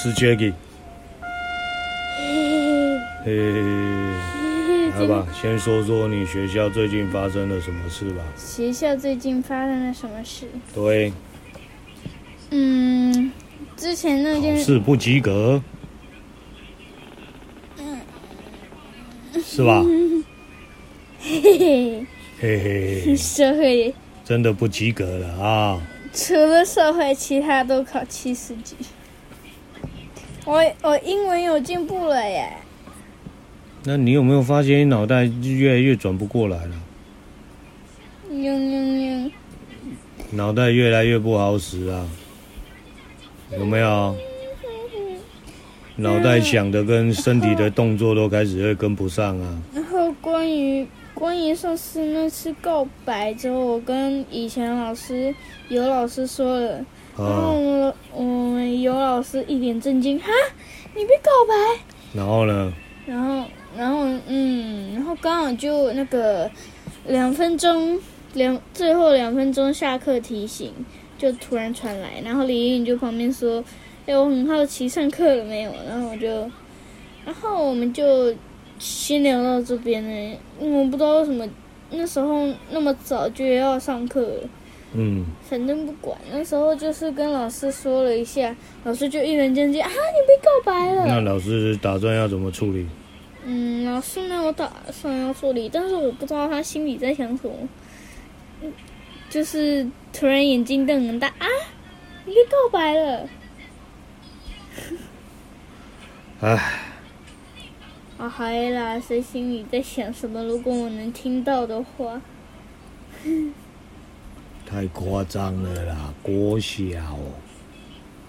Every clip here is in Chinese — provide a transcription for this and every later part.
是 Jackie。嘿，嘿，好吧，先说说你学校最近发生了什么事吧。学校最近发生了什么事？对，嗯，之前那件事不及格，嗯，是吧？嘿嘿嘿嘿嘿，社会真的不及格了啊！除了社会，其他都考七十几。我我英文有进步了耶。那你有没有发现你脑袋越来越转不过来了？嗯嗯嗯，脑袋越来越不好使啊！有没有？脑袋想的跟身体的动作都开始会跟不上啊！然后关于关于上次那次告白之后，我跟以前老师有老师说了，然后我我们有老师一脸震惊，哈，你被告白？然后呢？然后。然后嗯，然后刚好就那个两分钟两最后两分钟下课提醒就突然传来，然后李颖就旁边说：“哎，我很好奇上课了没有？”然后我就，然后我们就先聊到这边呢。我不知道为什么那时候那么早就要上课了，嗯，反正不管，那时候就是跟老师说了一下，老师就一脸正经啊，你被告白了。那老师打算要怎么处理？嗯，老师没有打算要处理，但是我不知道他心里在想什么。嗯，就是突然眼睛瞪很大啊！你被告白了。唉。啊，嗨啦，谁心里在想什么？如果我能听到的话。太夸张了啦，国小。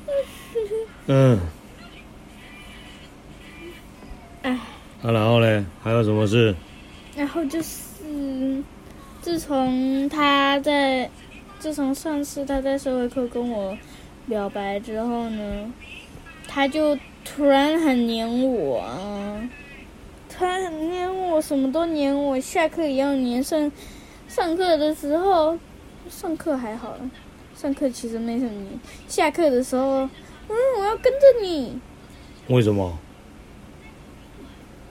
嗯。唉。啊，然后呢？还有什么事？然后就是，自从他在，自从上次他在社会课跟我表白之后呢，他就突然很黏我啊，他很黏我，什么都黏我，下课也要黏，上上课的时候，上课还好了，上课其实没什么黏，下课的时候，嗯，我要跟着你。为什么？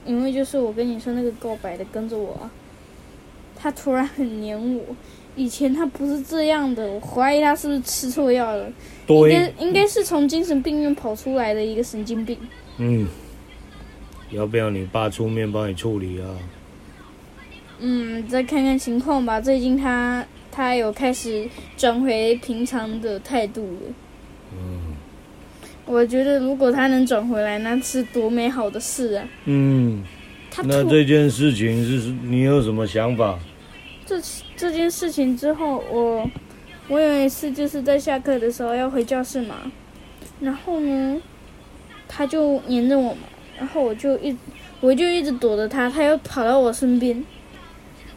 因为就是我跟你说那个告白的跟着我，他突然很黏我。以前他不是这样的，我怀疑他是不是吃错药了？对，应该应该是从精神病院跑出来的一个神经病。嗯，要不要你爸出面帮你处理啊？嗯，再看看情况吧。最近他他有开始转回平常的态度了。嗯。我觉得如果他能转回来，那是多美好的事啊！嗯，那这件事情是你有什么想法？这这件事情之后，我我有一次就是在下课的时候要回教室嘛，然后呢，他就黏着我嘛，然后我就一我就一直躲着他，他又跑到我身边，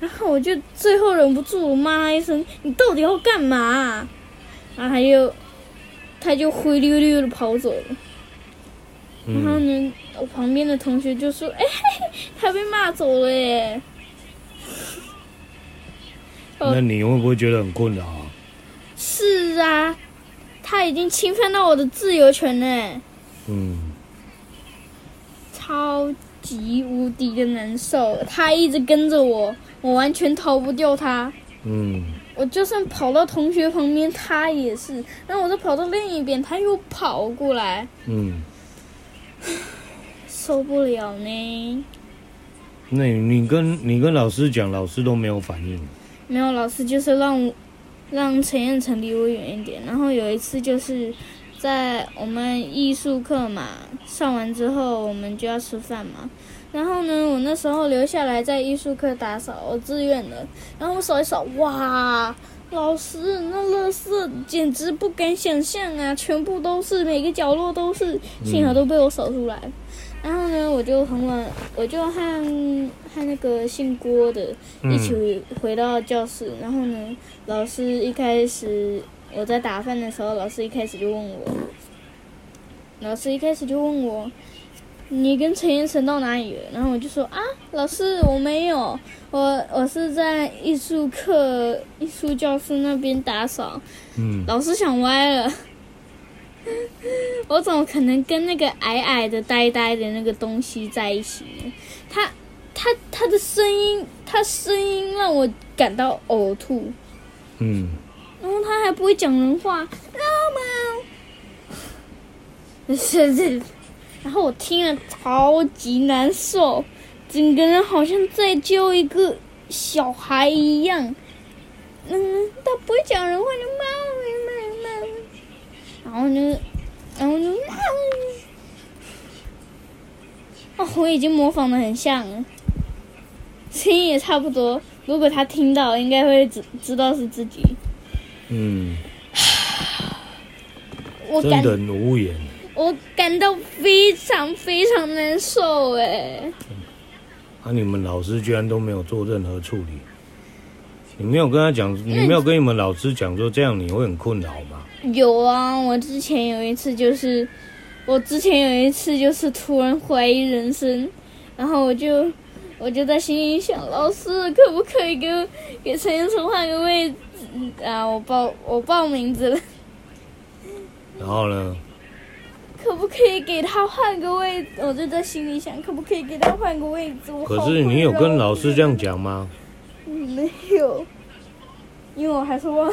然后我就最后忍不住我骂他一声：“你到底要干嘛？”然后他就。他就灰溜溜的跑走了，然后呢，我旁边的同学就说：“哎，他被骂走了耶。”那你会不会觉得很困扰啊？是啊，他已经侵犯到我的自由权了。嗯，超级无敌的难受，他一直跟着我，我完全逃不掉他。嗯。我就算跑到同学旁边，他也是。然后我就跑到另一边，他又跑过来。嗯，受不了呢。那你，跟你跟老师讲，老师都没有反应。没有，老师就是让让陈彦成离我远一点。然后有一次就是在我们艺术课嘛，上完之后我们就要吃饭嘛。然后呢，我那时候留下来在艺术课打扫，我自愿的。然后我扫一扫，哇，老师那垃圾简直不敢想象啊！全部都是，每个角落都是，幸好都被我扫出来。然后呢，我就很晚，我就和和那个姓郭的一起回到教室。然后呢，老师一开始我在打饭的时候，老师一开始就问我，老师一开始就问我。你跟陈彦成到哪里了？”然后我就说：“啊，老师，我没有，我我是在艺术课艺术教室那边打扫。”嗯，老师想歪了，我怎么可能跟那个矮矮的、呆呆的那个东西在一起呢？他他他的声音，他声音让我感到呕吐。嗯，然后他还不会讲人话，老猫，是是。然后我听了超级难受，整个人好像在救一个小孩一样。嗯，他不会讲人话，就猫猫猫，然后呢，然后就猫。哦，我已经模仿的很像了，声音也差不多。如果他听到，应该会知知道是自己。嗯，我感真的无言。我感到非常非常难受哎！啊，你们老师居然都没有做任何处理？你没有跟他讲，你没有跟你们老师讲说这样你会很困扰吗？有啊，我之前有一次就是，我之前有一次就是突然怀疑人生，然后我就我就在心里想，老师可不可以给我给陈彦成换个位置啊？我报我报名字了。然后呢？可不可以给他换个位置？我就在心里想，可不可以给他换个位置？我可是你有跟老师这样讲吗？没有，因为我还是忘。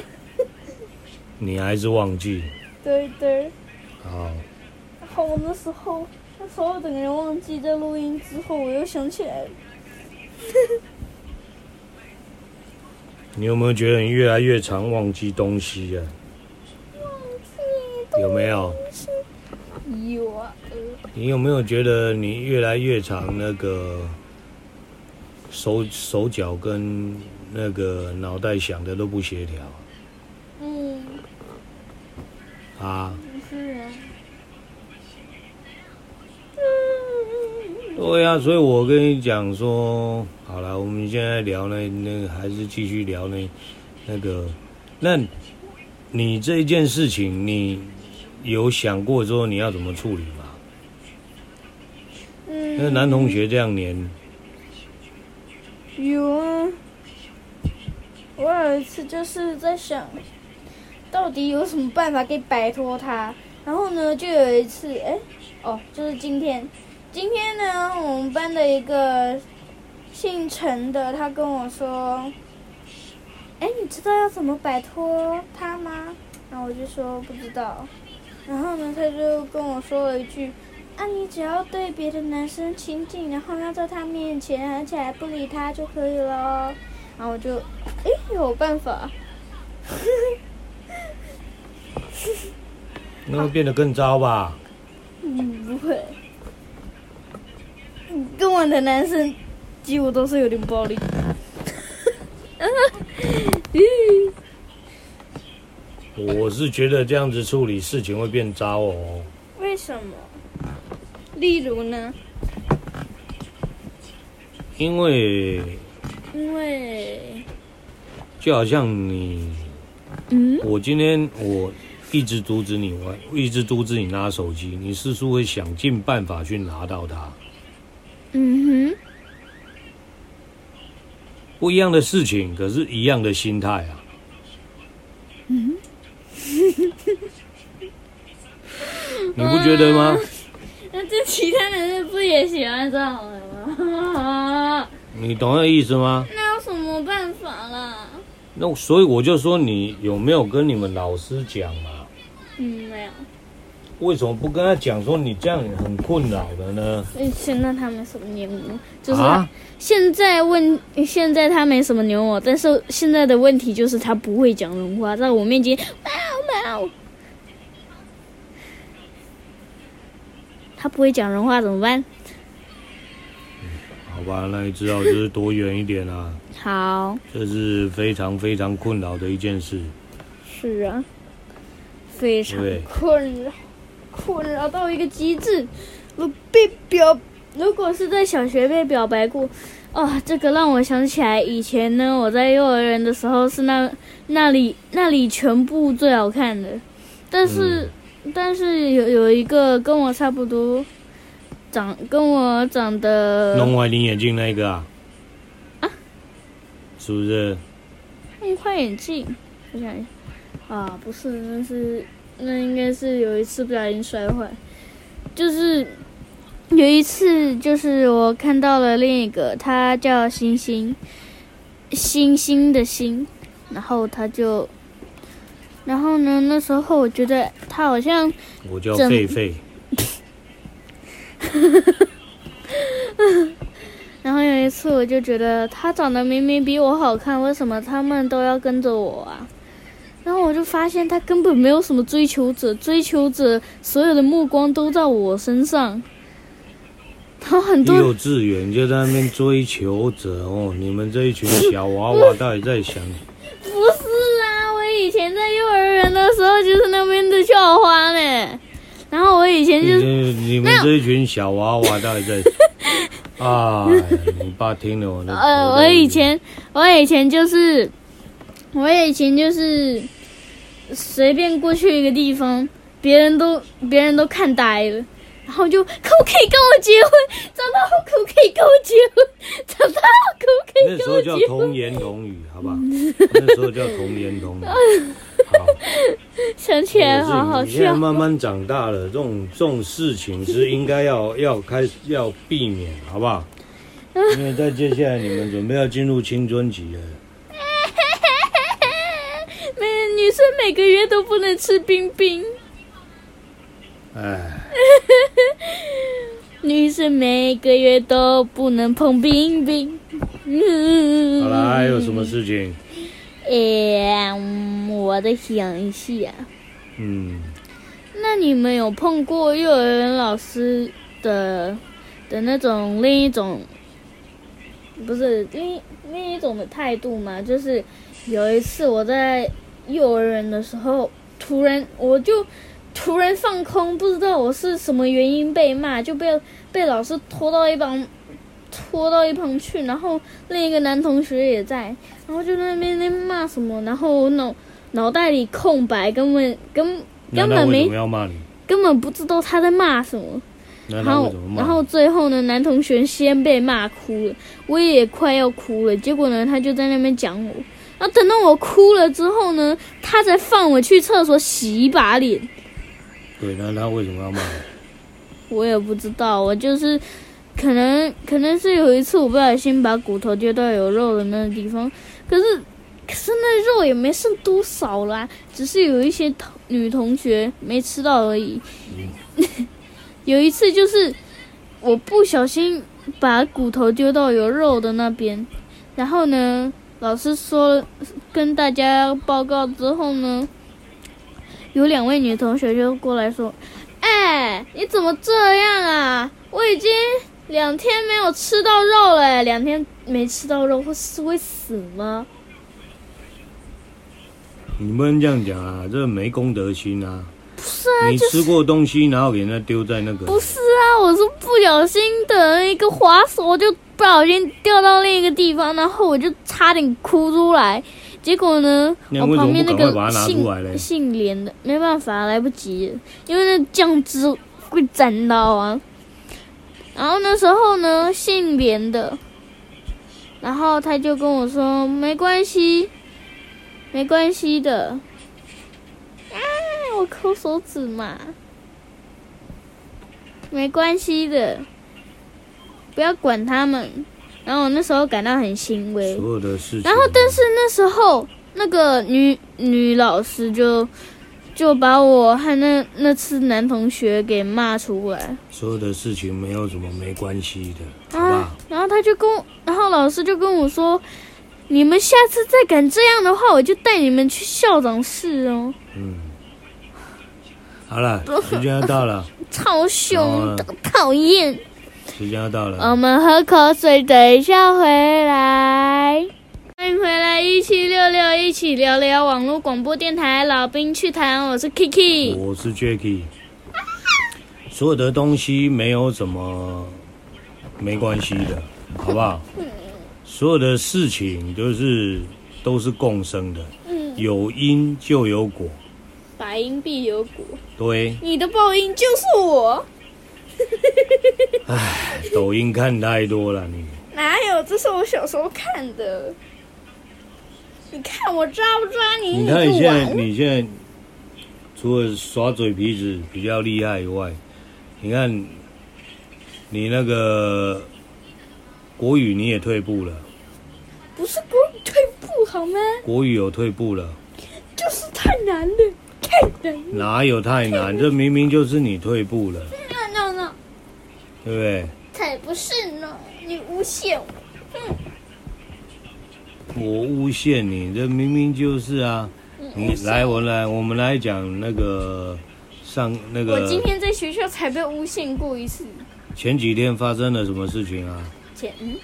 你还是忘记？对对。好。然后我那时候，那时候整个人忘记，在录音之后，我又想起来了。你有没有觉得你越来越常忘记东西啊？忘记。有没有？有啊，你有没有觉得你越来越长那个手手脚跟那个脑袋想的都不协调？嗯。啊。是啊。对呀，所以我跟你讲说，好了，我们现在聊呢那个，还是继续聊呢那个，那你这一件事情你。有想过说你要怎么处理吗？嗯，那男同学这样黏。有啊，我有一次就是在想，到底有什么办法可以摆脱他。然后呢，就有一次，哎、欸，哦，就是今天，今天呢，我们班的一个姓陈的，他跟我说，哎、欸，你知道要怎么摆脱他吗？然后我就说不知道。然后呢，他就跟我说了一句：“啊，你只要对别的男生亲近，然后要在他面前，而且还不理他就可以了。”然后我就，哎，有办法。那会变得更糟吧？嗯，不会。跟我的男生几乎都是有点暴力。嗯我是觉得这样子处理事情会变糟哦。为什么？例如呢？因为，因为，就好像你，嗯，我今天我一直阻止你玩，一直阻止你拿手机，你是不是会想尽办法去拿到它？嗯哼，不一样的事情，可是一样的心态啊。嗯。你不觉得吗？那这其他男生不也喜欢这样的吗？你懂那意思吗？那有什么办法啦？那所以我就说，你有没有跟你们老师讲嘛？嗯，没有。为什么不跟他讲说你这样很困扰的呢？现在他没什么黏我，就是现在问，现在他没什么黏我，但是现在的问题就是他不会讲人话，在我面前喵喵。他不会讲人话怎么办？好吧，那你知道就是躲远一点啊。好。这是非常非常困扰的一件事。是啊，非常困扰。困扰到一个极致，我被表，如果是在小学被表白过，哦，这个让我想起来以前呢，我在幼儿园的时候是那那里那里全部最好看的，但是、嗯、但是有有一个跟我差不多，长跟我长得弄坏你眼镜那个啊？啊？是不是？弄坏眼镜？我想一下啊，不是，那是那应该是有一次不小心摔坏，就是有一次，就是我看到了另一个，他叫星星，星星的星，然后他就。然后呢？那时候我觉得他好像……我叫狒狒。然后有一次，我就觉得他长得明明比我好看，为什么他们都要跟着我啊？然后我就发现他根本没有什么追求者，追求者所有的目光都在我身上。他很多幼稚园就在那边追求者哦，你们这一群小娃娃到底在想？不是以前在幼儿园的时候就是那边的校花呢。然后我以前就是你，们这一群小娃娃到底在？啊，你爸听了我的。呃，我以前，我以前就是，我以前就是随便过去一个地方，别人都别人都看呆了。然后就可不可以跟我结婚？长大后可不可以跟我结婚？长大后可不可以跟我结婚？那时候叫童言童语，好吧？那时候叫童言童语。好，想起来好好笑。你现在慢慢长大了，这种这种事情是应该要要开始要避免，好不好？因为在接下来你们准备要进入青春期了。每女生每个月都不能吃冰冰。哎。女生每个月都不能碰冰冰。好了，还有什么事情？哎，我的想一下。嗯。那你们有碰过幼儿园老师的的那种另一种，不是另另一种的态度吗？就是有一次我在幼儿园的时候，突然我就。突然放空，不知道我是什么原因被骂，就被被老师拖到一旁，拖到一旁去。然后另一个男同学也在，然后就在那边那骂什么，然后我脑脑袋里空白，根本根根本没根本不知道他在骂什么。然后然后最后呢，男同学先被骂哭了，我也快要哭了。结果呢，他就在那边讲我。然后等到我哭了之后呢，他才放我去厕所洗一把脸。对，那他为什么要骂？我也不知道，我就是可能可能是有一次我不小心把骨头丢到有肉的那个地方，可是可是那肉也没剩多少啦，只是有一些同女同学没吃到而已。有一次就是我不小心把骨头丢到有肉的那边，然后呢，老师说跟大家报告之后呢。有两位女同学就过来说：“哎，你怎么这样啊？我已经两天没有吃到肉了，两天没吃到肉会是会死吗？”你不能这样讲啊，这没公德心啊！不是啊，你吃过东西，然后给人家丢在那个……不是啊，我是不小心的一个滑手，就不小心掉到另一个地方，然后我就差点哭出来。结果呢？我旁边那个姓姓连的，没办法，来不及，因为那酱汁会沾到啊。然后那时候呢，姓连的，然后他就跟我说：“没关系，没关系的。”啊，我抠手指嘛，没关系的，不要管他们。然后我那时候感到很欣慰，所有的事情。然后，但是那时候那个女女老师就就把我和那那次男同学给骂出来。所有的事情没有什么没关系的，啊、好吧？然后他就跟我，然后老师就跟我说：“你们下次再敢这样的话，我就带你们去校长室哦。”嗯，好了，时间要到了，超凶的，讨厌。时间要到了，我们喝口水，等一下回来。欢迎回来，一七六六，一起聊聊网络广播电台。老兵趣谈，我是 Kiki，我是 Jacky。所有的东西没有什么没关系的，好不好？所有的事情都是都是共生的，嗯有因就有果，百因必有果。对，你的报应就是我。唉，抖音看太多了，你哪有？这是我小时候看的。你看我抓不抓你？你看你现在，你现在除了耍嘴皮子比较厉害以外，你看你那个国语你也退步了。不是国语退步好吗？国语有退步了。就是太难了，太难了。哪有太难？这明明就是你退步了。对不对？才不是呢！你诬陷我。嗯我诬陷你，这明明就是啊！你来，我来，我们来讲那个上那个。我今天在学校才被诬陷过一次。前几天发生了什么事情啊？前嗯，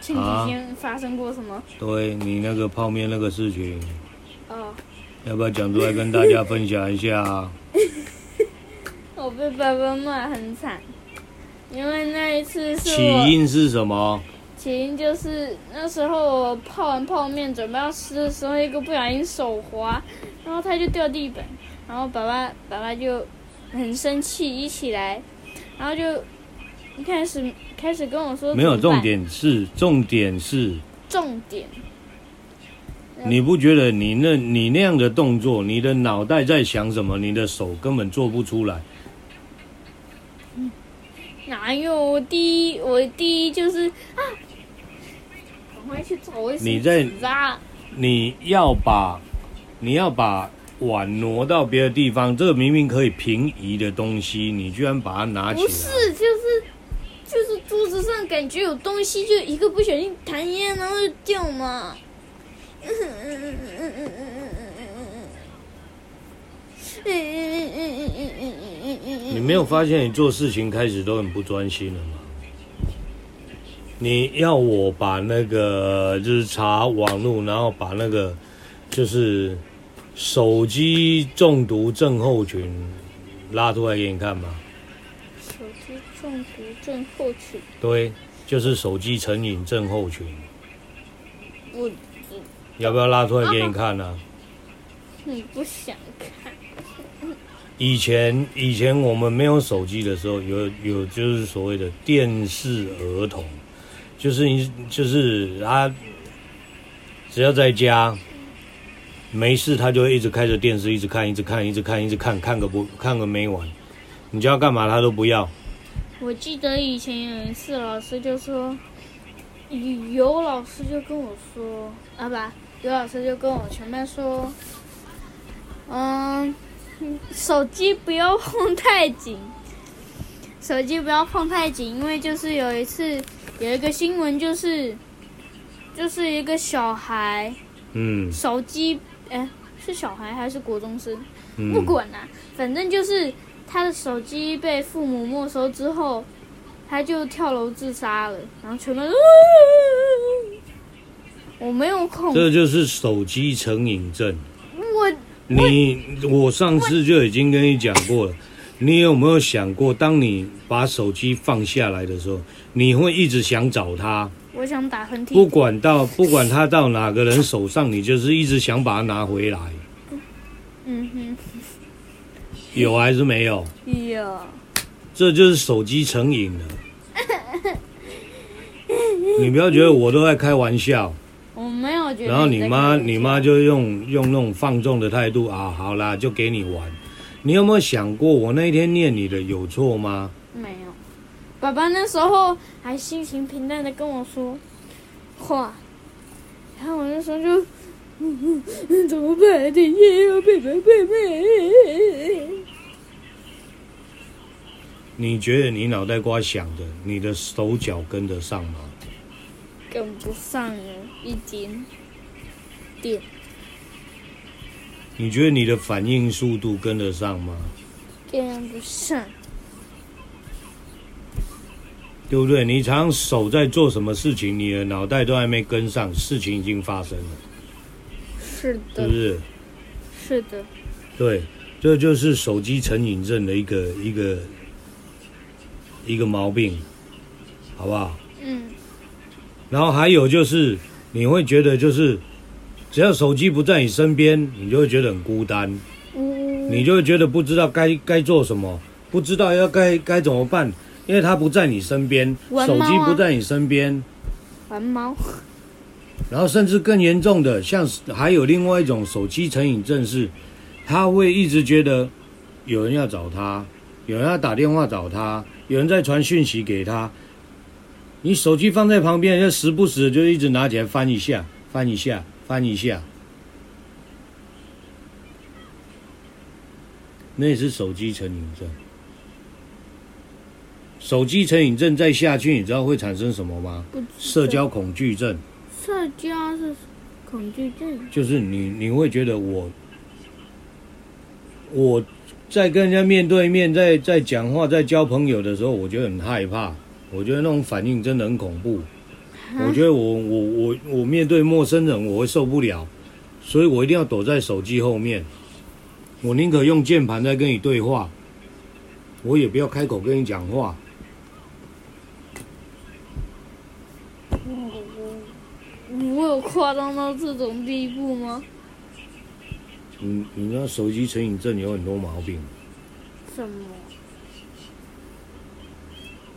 前几天发生过什么？啊、对你那个泡面那个事情。哦。要不要讲出来跟大家分享一下啊？我被爸爸骂很惨，因为那一次是。起因是什么？起因就是那时候我泡完泡面准备要吃的时候，一个不小心手滑，然后它就掉地板，然后爸爸爸爸就很生气，一起来，然后就一开始开始跟我说，没有重点是重点是重点，你不觉得你那你那样的动作，你的脑袋在想什么？你的手根本做不出来。哪有？我第一，我第一就是啊，赶快去找卫生纸啊！你在你要把你要把碗挪到别的地方，这个明明可以平移的东西，你居然把它拿起来？不是，就是就是桌子上感觉有东西，就一个不小心弹烟，然后就掉嘛。嗯嗯嗯嗯嗯嗯嗯。你没有发现你做事情开始都很不专心了吗？你要我把那个就是查网络，然后把那个就是手机中毒症候群拉出来给你看吗？手机中毒症候群？对，就是手机成瘾症候群。我，要不要拉出来给你看呢？啊？你不想看？以前以前我们没有手机的时候，有有就是所谓的电视儿童。就是你，就是他，只要在家没事，他就会一直开着电视，一直看，一直看，一直看，一直看，看个不看个没完。你叫他干嘛，他都不要。我记得以前有一次，老师就说，有老师就跟我说，啊不，有老师就跟我全班说，嗯，手机不要碰太紧，手机不要碰太紧，因为就是有一次。有一个新闻，就是，就是一个小孩，嗯，手机，哎，是小孩还是国中生？嗯、不管啦、啊，反正就是他的手机被父母没收之后，他就跳楼自杀了，然后全班，我没有控，这就是手机成瘾症。我，你，我上次就已经跟你讲过了。你有没有想过，当你把手机放下来的时候，你会一直想找他？我想打喷嚏。不管到不管他到哪个人手上，你就是一直想把它拿回来。嗯哼。有还是没有？有。这就是手机成瘾了。你不要觉得我都在开玩笑。我觉得。然后你妈，你妈就用用那种放纵的态度啊，好啦，就给你玩。你有没有想过，我那天念你的有错吗？没有，爸爸那时候还心情平淡的跟我说话，然后我那时候就，嗯嗯，怎么办？今天要背背背背。你觉得你脑袋瓜想的，你的手脚跟得上吗？跟不上了，一点点。你觉得你的反应速度跟得上吗？跟不上，对不对？你常手在做什么事情，你的脑袋都还没跟上，事情已经发生了。是的，是不是？是的。对，这就是手机成瘾症的一个一个一个毛病，好不好？嗯。然后还有就是，你会觉得就是。只要手机不在你身边，你就会觉得很孤单，你就会觉得不知道该该做什么，不知道要该该怎么办。因为它不在你身边，啊手机不在你身边。玩猫。然后甚至更严重的，像还有另外一种手机成瘾症是，他会一直觉得有人要找他，有人要打电话找他，有人在传讯息给他。你手机放在旁边，要时不时就一直拿起来翻一下，翻一下，翻一下。那也是手机成瘾症。手机成瘾症再下去，你知道会产生什么吗？社交恐惧症。社交是恐惧症，就是你你会觉得我我在跟人家面对面在在讲话在交朋友的时候，我觉得很害怕，我觉得那种反应真的很恐怖。我觉得我我我我面对陌生人我会受不了，所以我一定要躲在手机后面，我宁可用键盘在跟你对话，我也不要开口跟你讲话。我有夸张到这种地步吗？你你那手机成瘾症有很多毛病。什么？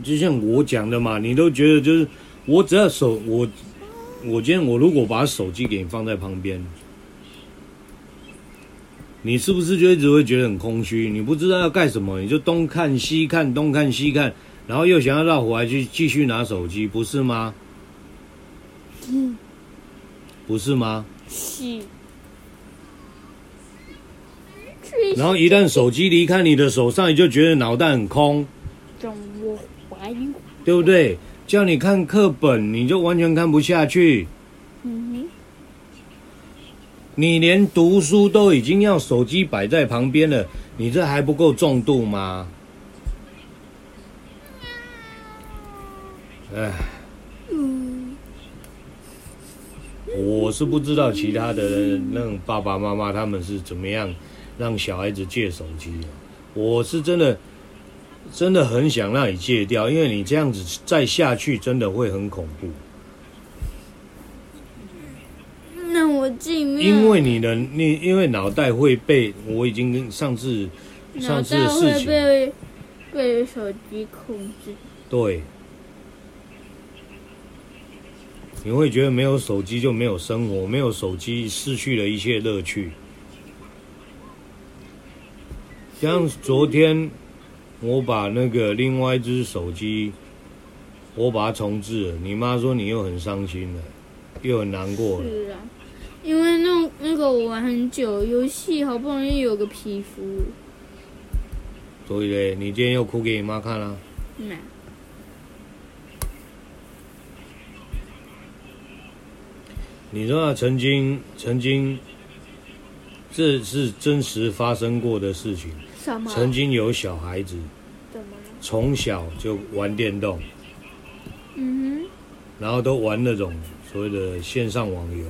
就像我讲的嘛，你都觉得就是我只要手我我今天我如果把手机给你放在旁边，你是不是就一直会觉得很空虚？你不知道要干什么，你就东看西看，东看西看，然后又想要绕回来去继续拿手机，不是吗？嗯。不是吗？是。然后一旦手机离开你的手上，你就觉得脑袋很空。对不对？叫你看课本，你就完全看不下去。嗯哼。你连读书都已经要手机摆在旁边了，你这还不够重度吗？哎。我是不知道其他的那种爸爸妈妈他们是怎么样让小孩子戒手机的。我是真的真的很想让你戒掉，因为你这样子再下去真的会很恐怖。那我尽量。因为你的你因为脑袋会被我已经跟上次上次的事情被被手机控制。对。你会觉得没有手机就没有生活，没有手机失去了一切乐趣。像昨天，我把那个另外一只手机，我把它重置了。你妈说你又很伤心了，又很难过了。是啊，因为那那个我玩很久，游戏好不容易有个皮肤。所以嘞，你今天又哭给你妈看了？没。你知道曾经曾经，这是真实发生过的事情。什么？曾经有小孩子，从小就玩电动，嗯哼，然后都玩那种所谓的线上网游。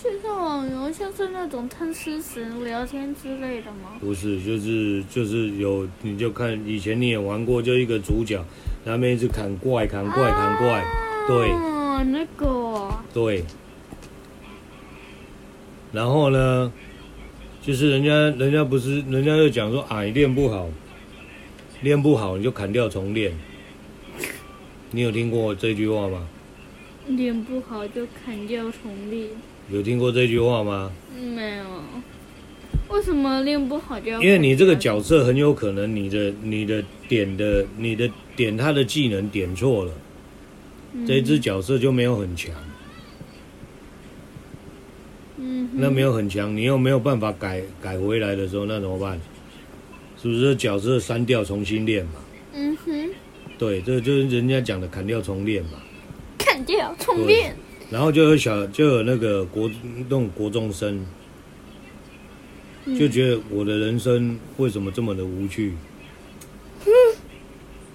线上网游像是那种贪吃蛇聊天之类的吗？不是，就是就是有，你就看以前你也玩过，就一个主角，那边一直砍怪、砍怪、砍怪，啊、对。那个。对，然后呢，就是人家人家不是人家就讲说啊，你练不好，练不好你就砍掉重练。你有听过这句话吗？练不好就砍掉重练。有听过这句话吗？没有。为什么练不好就要？因为你这个角色很有可能你的你的点的你的点他的技能点错了，嗯、这只角色就没有很强。嗯，那没有很强，你又没有办法改改回来的时候，那怎么办？是不是角色删掉重新练嘛？嗯哼，对，这就是人家讲的砍掉重练嘛。砍掉重练。然后就有小就有那个国那种国中生，就觉得我的人生为什么这么的无趣？嗯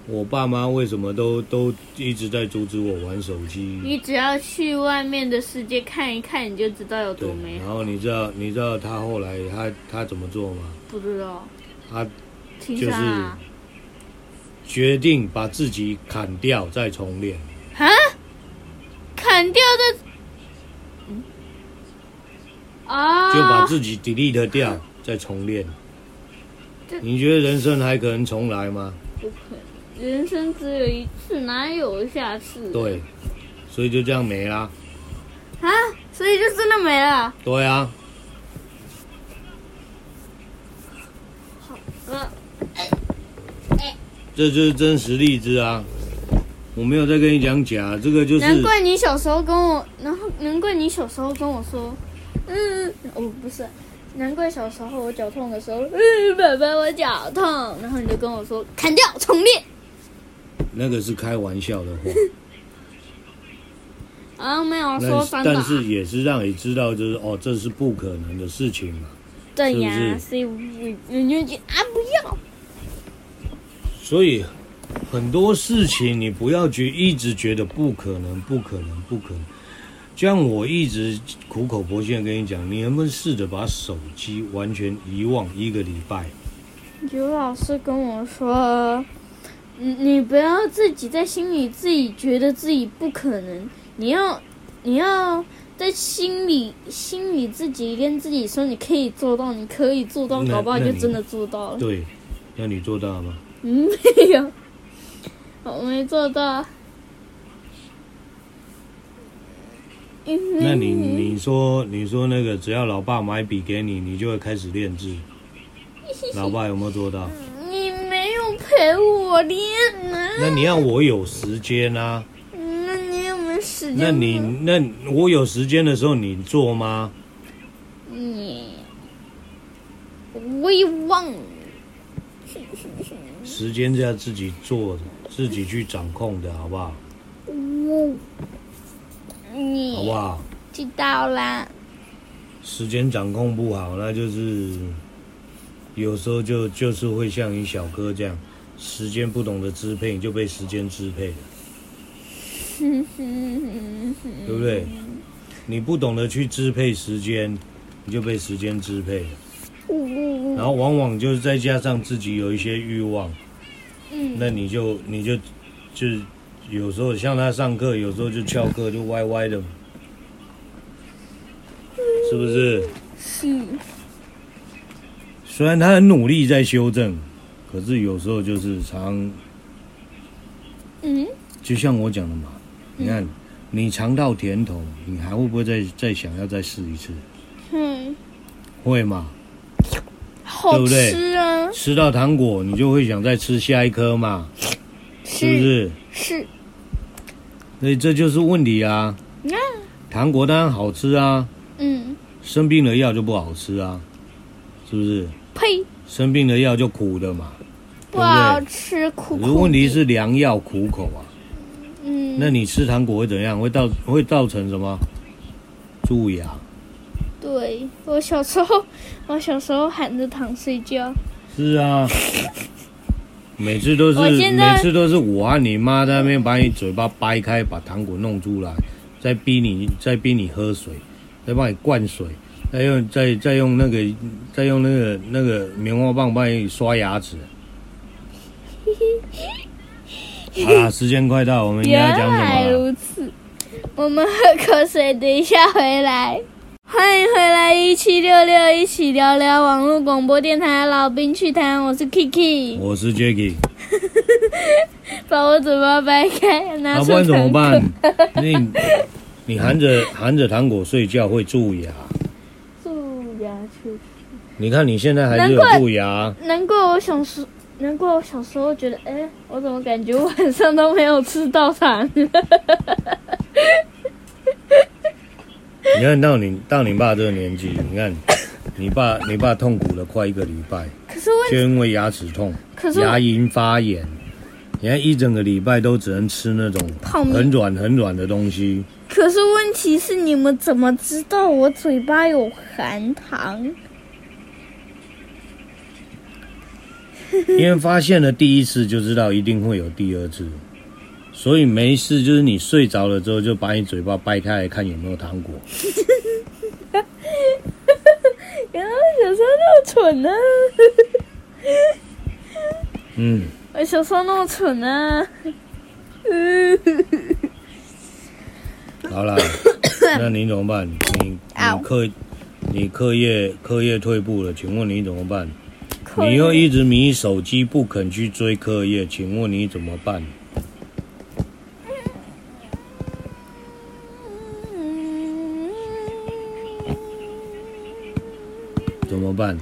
我爸妈为什么都都一直在阻止我玩手机？你只要去外面的世界看一看，你就知道有多美好。然后你知道你知道他后来他他怎么做吗？不知道。他就是决定把自己砍掉再重练。啊？砍掉再？嗯。啊。就把自己 delete 掉再重练。你觉得人生还可能重来吗？不可能。人生只有一次，哪有下次？对，所以就这样没啦。啊，所以就真的没了。对啊。好了。这就是真实荔枝啊！我没有在跟你讲假，这个就是。难怪你小时候跟我，然后难怪你小时候跟我说，嗯，哦不是，难怪小时候我脚痛的时候，嗯，爸爸我脚痛，然后你就跟我说砍掉重练。那个是开玩笑的话。啊，没有说反。但是也是让你知道，就是哦，这是不可能的事情嘛。对呀，是所以人家就啊不要。所以很多事情你不要觉一直觉得不可能，不可能，不可能。就像我一直苦口婆心的跟你讲，你能不能试着把手机完全遗忘一个礼拜？有老师跟我说，你你不要自己在心里自己觉得自己不可能，你要你要在心里心里自己跟自己说你可以做到，你可以做到，搞不好就真的做到了。对，要你做到吗？嗯，没有，我没做到。那你你说你说那个，只要老爸买笔给你，你就会开始练字。老爸有没有做到？陪我练啊。那你要我有时间啊？那你有没有时间？那你那我有时间的时候，你做吗？你，我也忘了。时间是要自己做的，自己去掌控的，好不好？我，你好不好？知道啦。时间掌控不好，那就是有时候就就是会像你小哥这样，时间不懂得支配，你就被时间支配了，对不对？你不懂得去支配时间，你就被时间支配了。然后往往就是再加上自己有一些欲望，嗯，那你就你就就有时候像他上课，有时候就翘课就歪歪的，是不是？是。虽然他很努力在修正，可是有时候就是常，嗯，就像我讲的嘛，你看你尝到甜头，你还会不会再再想要再试一次？嗯，会吗？对不对？吃啊！吃到糖果，你就会想再吃下一颗嘛，是，是不是？是。所以这就是问题啊。嗯。糖果当然好吃啊。嗯。生病的药就不好吃啊，是不是？呸！生病的药就苦的嘛，不好吃，苦苦。问题是良药苦口啊。嗯。那你吃糖果会怎样？会造会造成什么？蛀牙。对，我小时候，我小时候含着糖睡觉。是啊，每次都是每次都是我和你妈在那边把你嘴巴掰开，把糖果弄出来，再逼你再逼你喝水，再帮你灌水，再用再再用那个再用那个那个棉花棒帮你刷牙齿。好啦，时间快到，我们应该讲什么？原来如此，我们喝口水，等一下回来。欢迎回来，一七六六，一起聊聊网络广播电台老兵趣谈。我是 Kiki，我是 Jacky。把我嘴巴掰开。那、啊、不然怎么办？你你含着含着糖果睡觉会蛀牙。蛀牙去。你看你现在还是有蛀牙。难怪我小时，难怪我小时候觉得，哎，我怎么感觉晚上都没有吃到糖？你看到你到你爸这个年纪，你看 你爸你爸痛苦了快一个礼拜，可是就因为牙齿痛，可是牙龈发炎，你看一整个礼拜都只能吃那种很软很软的东西。可是问题是你们怎么知道我嘴巴有含糖？因为发现了第一次就知道一定会有第二次。所以没事，就是你睡着了之后，就把你嘴巴掰开来看有没有糖果。原来我小时候那么蠢呢、啊。嗯。我小时候那么蠢呢、啊。好了，那你怎么办？你你课你课业课业退步了，请问你怎么办？你又一直迷手机，不肯去追课业，请问你怎么办？怎么办？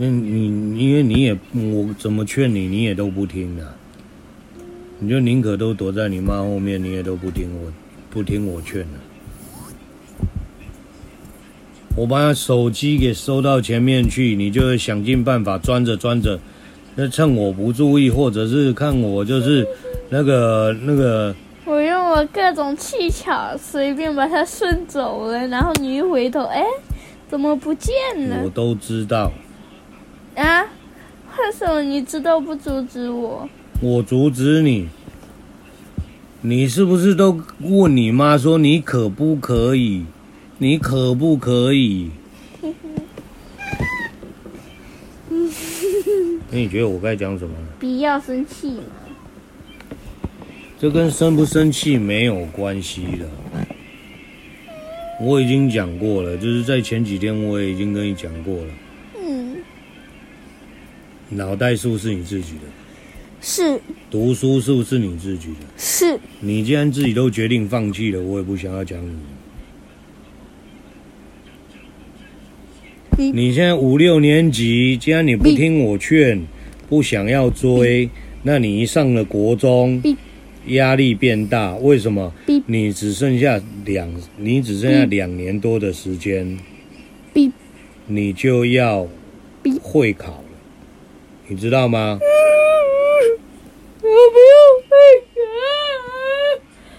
那你因为你也我怎么劝你，你也都不听啊。你就宁可都躲在你妈后面，你也都不听我，不听我劝了。我把手机给收到前面去，你就会想尽办法钻着钻着，那趁我不注意，或者是看我就是那个那个。我用我各种技巧，随便把它顺走了，然后你一回头，哎，怎么不见了？我都知道。啊？为什么你知道不阻止我？我阻止你。你是不是都问你妈说你可不可以？你可不可以？那你觉得我该讲什么？不要生气嘛。这跟生不生气没有关系的。我已经讲过了，就是在前几天我也已经跟你讲过了。嗯。脑袋数是你自己的。是。读书数是你自己的。是。你既然自己都决定放弃了，我也不想要讲你。你现在五六年级，既然你不听我劝，不想要追，那你一上了国中，压力变大。为什么？你只剩下两，你只剩下两年多的时间，你就要会考了，你知道吗？我不要会考。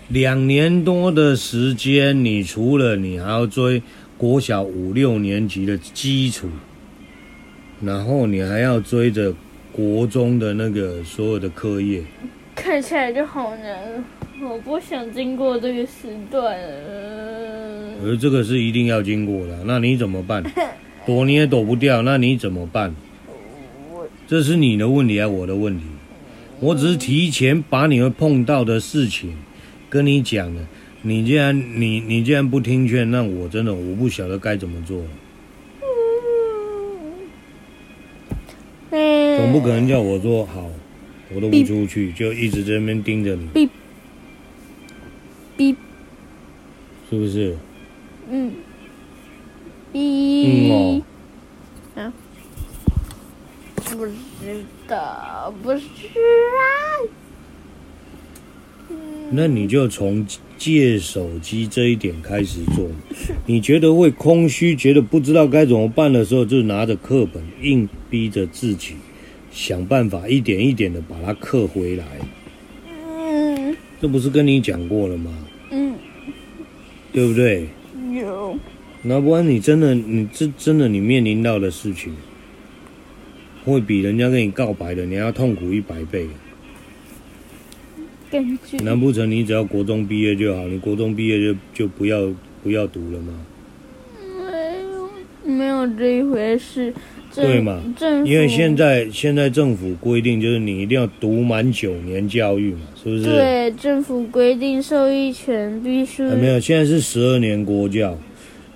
两年多的时间，你除了你还要追。国小五六年级的基础，然后你还要追着国中的那个所有的课业，看起来就好难，我不想经过这个时段。而这个是一定要经过的，那你怎么办？躲你也躲不掉，那你怎么办？这是你的问题还是我的问题？我只是提前把你会碰到的事情跟你讲了。你既然你你既然不听劝，那我真的我不晓得该怎么做。总不可能叫我说好，我都不出去，就一直在那边盯着你。是不是？嗯。嗯哦。啊？不知道，不是啊。那你就从借手机这一点开始做。你觉得会空虚，觉得不知道该怎么办的时候，就拿着课本硬逼着自己想办法，一点一点的把它刻回来。嗯，这不是跟你讲过了吗？嗯，对不对？有。那不然你真的，你这真的你面临到的事情，会比人家跟你告白的你要痛苦一百倍。难不成你只要国中毕业就好？你国中毕业就就不要不要读了吗？没有，没有这一回事。对嘛？因为现在现在政府规定就是你一定要读满九年教育嘛，是不是？对，政府规定受益权必须。没有，现在是十二年国教。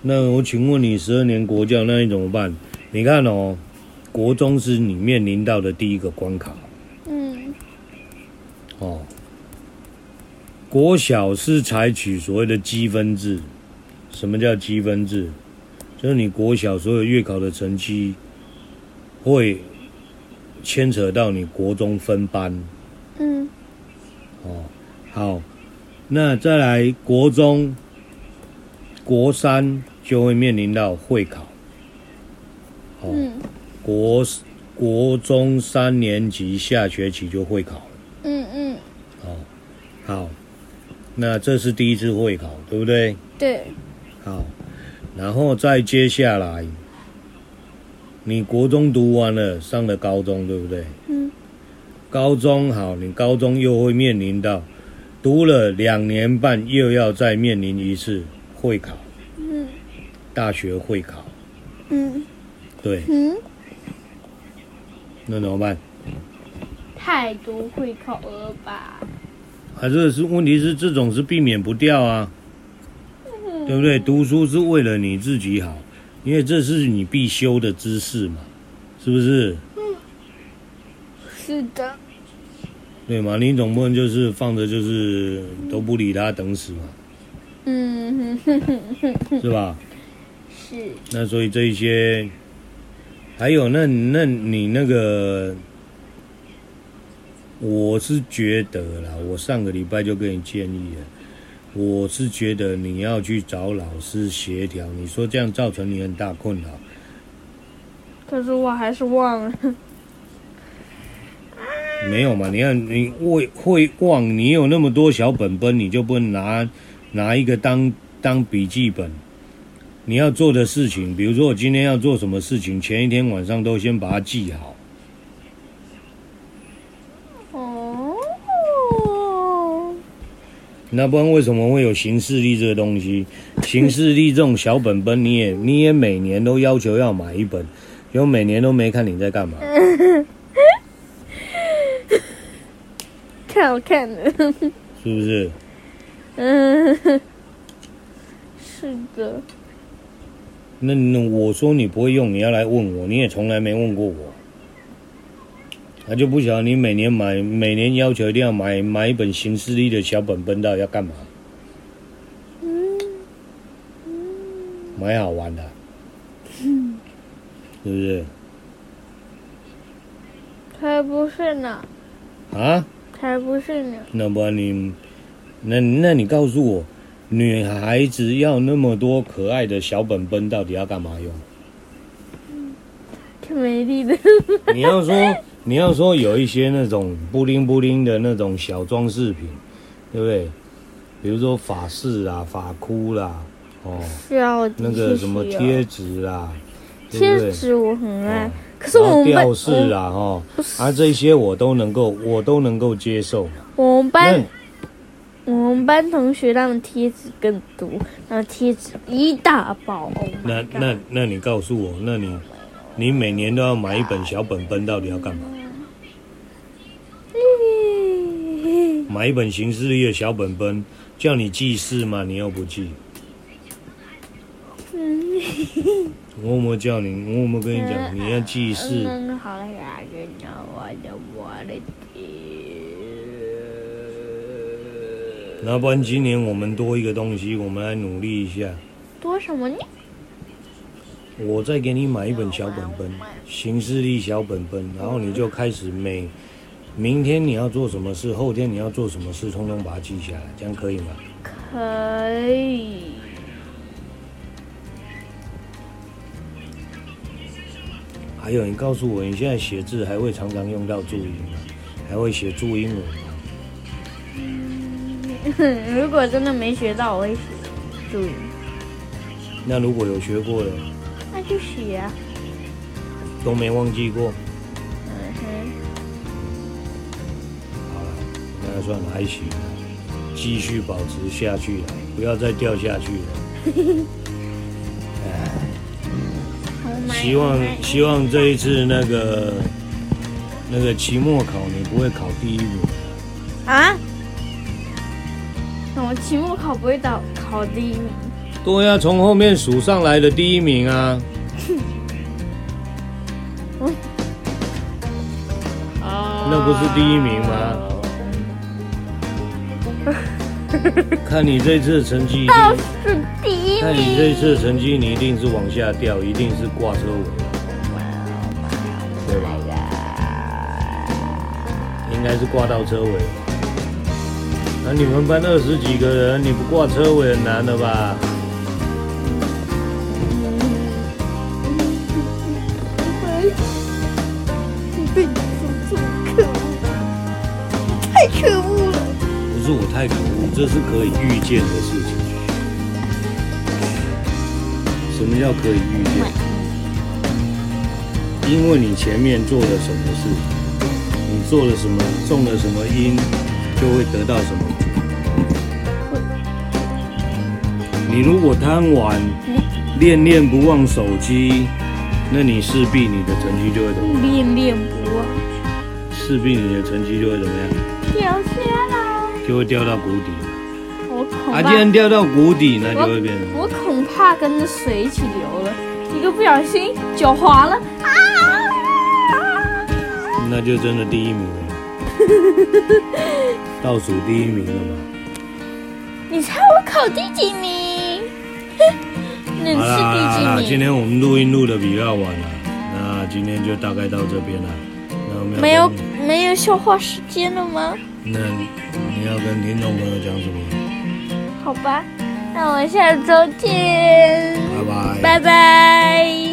那我请问你，十二年国教那你怎么办？你看哦，国中是你面临到的第一个关卡。嗯。哦。国小是采取所谓的积分制，什么叫积分制？就是你国小所有月考的成绩，会牵扯到你国中分班。嗯。哦，好，那再来国中、国三就会面临到会考。哦。嗯。国国中三年级下学期就会考。嗯嗯。哦，好。那这是第一次会考，对不对？对。好，然后再接下来，你国中读完了，上了高中，对不对？嗯。高中好，你高中又会面临到，读了两年半，又要再面临一次会考。嗯。大学会考。嗯。对。嗯。那怎么办？太多会考了吧？还是是问题是这种是避免不掉啊。对不对？读书是为了你自己好，因为这是你必修的知识嘛，是不是？是的。对嘛？你总不能就是放着就是都不理他等死嘛？嗯哼哼哼哼，是吧？是。那所以这一些，还有那那你那个，我是觉得啦，我上个礼拜就跟你建议了，我是觉得你要去找老师协调，你说这样造成你很大困扰。可是我还是忘了。没有嘛？你看你会会忘，你有那么多小本本，你就不能拿拿一个当当笔记本。你要做的事情，比如说我今天要做什么事情，前一天晚上都先把它记好。哦。那不然为什么会有行事历这个东西？行事历这种小本本，你也你也每年都要求要买一本，因为每年都没看你在干嘛。太 好看了，是不是？嗯，是的。那那我说你不会用，你要来问我，你也从来没问过我，他就不晓得你每年买，每年要求一定要买买一本行事历的小本本，到底要干嘛？嗯嗯，买好玩的，嗯，是不是？才不是呢。啊？才不是呢。那不然你，那那你告诉我，女孩子要那么多可爱的小本本，到底要干嘛用？挺美丽的。你要说，你要说有一些那种布灵布灵的那种小装饰品，对不对？比如说法式啊、发箍啦，哦，需要那个什么贴纸啦，贴纸我很爱。哦然后吊饰啦，哈，啊，这些我都能够，我都能够接受。我们班，我们班同学他们贴纸更多，那贴纸一大包。那那那你告诉我，那你你每年都要买一本小本本，到底要干嘛？买一本行事历的小本本，叫你记事嘛？你又不记。我有没有叫你？我有没有跟你讲，你要记事。那不然今年我们多一个东西，我们来努力一下。多什么呢？我再给你买一本小本本，行事历小本本，然后你就开始每明天你要做什么事，后天你要做什么事，通通把它记下来，这样可以吗？可以。还有，你告诉我，你现在写字还会常常用到注音吗？还会写注音文吗？嗯，如果真的没学到，我会写注音。那如果有学过了，那就写啊。都没忘记过。嗯哼。好了，那算了，还行，继续保持下去了，不要再掉下去了。希望希望这一次那个那个期末考你不会考第一名啊？我期末考不会考考第一名？对呀，从后面数上来的第一名啊。那不是第一名吗？看你这次的成绩，倒是第一名。看你这次的成绩，你一定是往下掉，一定是挂车尾，对吧？应该是挂到车尾。那你们班二十几个人，你不挂车尾很难的吧？这是可以预见的事情。什么叫可以预见？因为你前面做了什么事，你做了什么，种了什么因，就会得到什么。你如果贪玩，恋恋不忘手机，那你势必你的成绩就会怎么样？恋恋不忘。势必你的成绩就会怎么样？掉下来。就会掉到谷底。我恐怕，啊，既然掉到谷底，那就会变成我，我恐怕跟着水一起流了，一个不小心脚滑了啊！那就真的第一名了，倒数第一名了嘛。你猜我考第几名？那是第几名？今天我们录音录的比较晚了，那今天就大概到这边了。那我们没有没有笑话时间了吗？那你要跟听众朋友讲什么？好吧，那我们下周见。拜拜。拜拜。